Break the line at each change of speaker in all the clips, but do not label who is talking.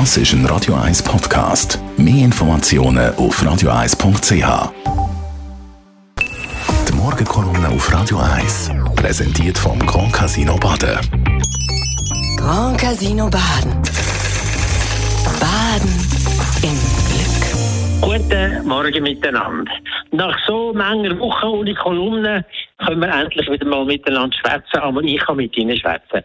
Das ist ein Radio 1 Podcast. Mehr Informationen auf radio1.ch. Die Morgenkolumne auf Radio 1 präsentiert vom Grand Casino Baden.
Grand Casino Baden. Baden im Glück.
Guten Morgen miteinander. Nach so mancher Wochen ohne Kolumne können wir endlich wieder mal miteinander schwätzen, aber ich kann mit Ihnen schwätzen.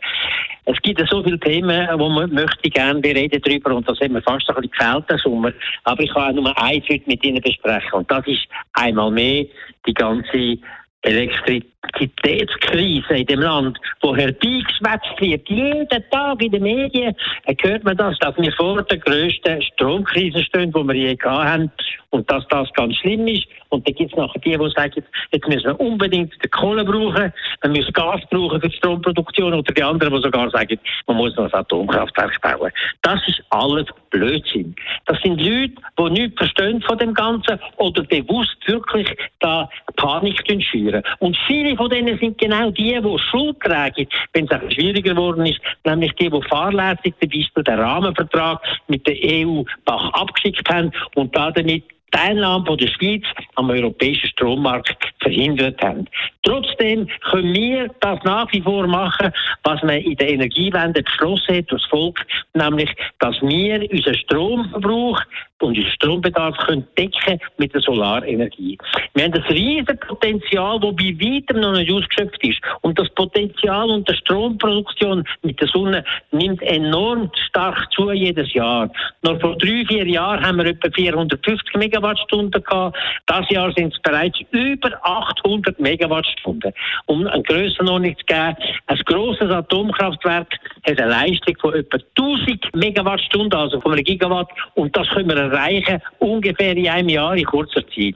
Es gibt so viele Themen, wo man möchte gerne reden drüber und das hat mir fast ein bisschen gefällt, der Sommer. Aber ich kann auch nur eins heute mit Ihnen besprechen und das ist einmal mehr die ganze Elektrizitätskrise in dem Land, wo herbeigeschwätzt wird. Jeden Tag in den Medien hört man das, dass wir vor der grössten Stromkrise stehen, die wir je gehabt haben und dass das ganz schlimm ist. Und dann gibt es nachher die, die sagen, jetzt müssen wir unbedingt die Kohle brauchen, wir müssen Gas brauchen für die Stromproduktion oder die anderen, die sogar sagen, man muss noch ein Atomkraftwerk bauen. Das ist alles Blödsinn. Das sind Leute, die nichts verstehen von dem Ganzen oder bewusst wirklich da Panik schüren. Und viele von denen sind genau die, die Schuld tragen, wenn es auch schwieriger geworden ist, nämlich die, die fahrlässig zum Beispiel den Rahmenvertrag mit der EU abgeschickt haben und da damit Teilnahme der Schweiz am europäischen Strommarkt verhindert haben. Trotzdem können wir das nach wie vor machen, was man in der Energiewende beschlossen hat, das Volk, nämlich, dass wir unseren Stromverbrauch und unseren Strombedarf können decken mit der Solarenergie. Wir haben ein riesiges Potenzial, das bei weitem noch nicht ausgeschöpft ist. Und das Potenzial und die Stromproduktion mit der Sonne nimmt enorm stark zu jedes Jahr. Noch vor drei, vier Jahren haben wir etwa 450 Megawattstunden gehabt. Das Jahr sind es bereits über 800 Megawattstunden. Um eine Grössenordnung zu geben, ein grosses Atomkraftwerk hat eine Leistung von etwa 1000 Megawattstunden, also von einem Gigawatt. Und das können wir erreichen, ungefähr in einem Jahr, in kurzer Zeit.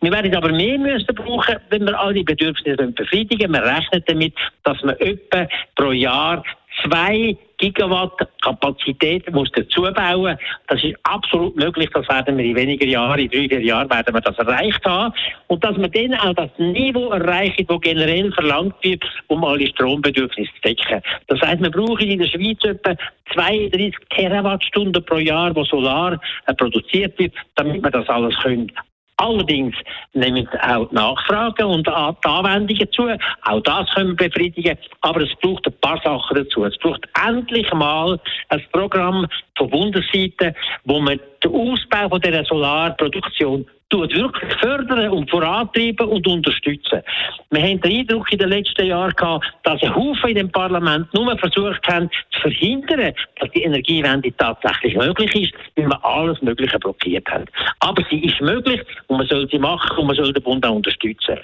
Wir werden aber mehr müssen brauchen, wenn wir alle Bedürfnisse befriedigen. Wir rechnen damit, dass wir etwa pro Jahr zwei Gigawatt Kapazität muss dazu bauen. Das ist absolut möglich. Das werden wir in weniger Jahren, in drei, vier Jahren werden wir das erreicht haben. Und dass wir dann auch das Niveau erreichen, das generell verlangt wird, um alle Strombedürfnisse zu decken. Das heißt, wir brauchen in der Schweiz etwa 32 Terawattstunden pro Jahr, wo Solar äh, produziert wird, damit wir das alles können Allerdings nehmen auch die Nachfragen und die Anwendungen zu. Auch das können wir befriedigen. Aber es braucht ein paar Sachen dazu. Es braucht endlich mal ein Programm von Bundesseite, wo man den Ausbau von dieser Solarproduktion tut wirklich fördern und vorantreiben und unterstützen. Wir haben den Eindruck in den letzten Jahren gehabt, dass ein Haufen in dem Parlament nur versucht haben, zu verhindern, dass die Energiewende tatsächlich möglich ist, weil man alles Mögliche blockiert hat. Aber sie ist möglich und man soll sie machen und man soll den Bund auch unterstützen.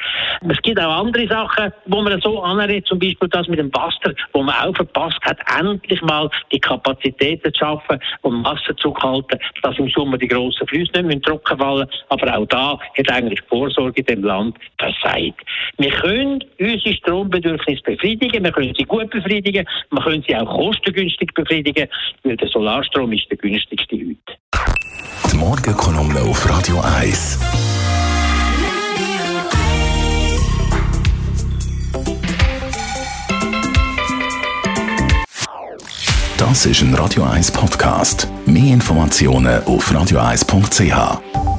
Es gibt auch andere Sachen, wo man so anredet, zum Beispiel das mit dem Wasser, wo man auch verpasst hat, endlich mal die Kapazitäten zu schaffen, um Wasser zu halten, dass im Sommer die grossen Flüsse nicht mehr trocken fallen, aber auch da hat eigentlich die Vorsorge in dem Land versagt. Wir können unsere Strombedürfnisse befriedigen, wir können sie gut befriedigen, wir können sie auch kostengünstig befriedigen, weil der Solarstrom ist der günstigste heute.
Die Morgenkolumne auf Radio 1. Das ist ein Radio 1 Podcast. Mehr Informationen auf radio1.ch.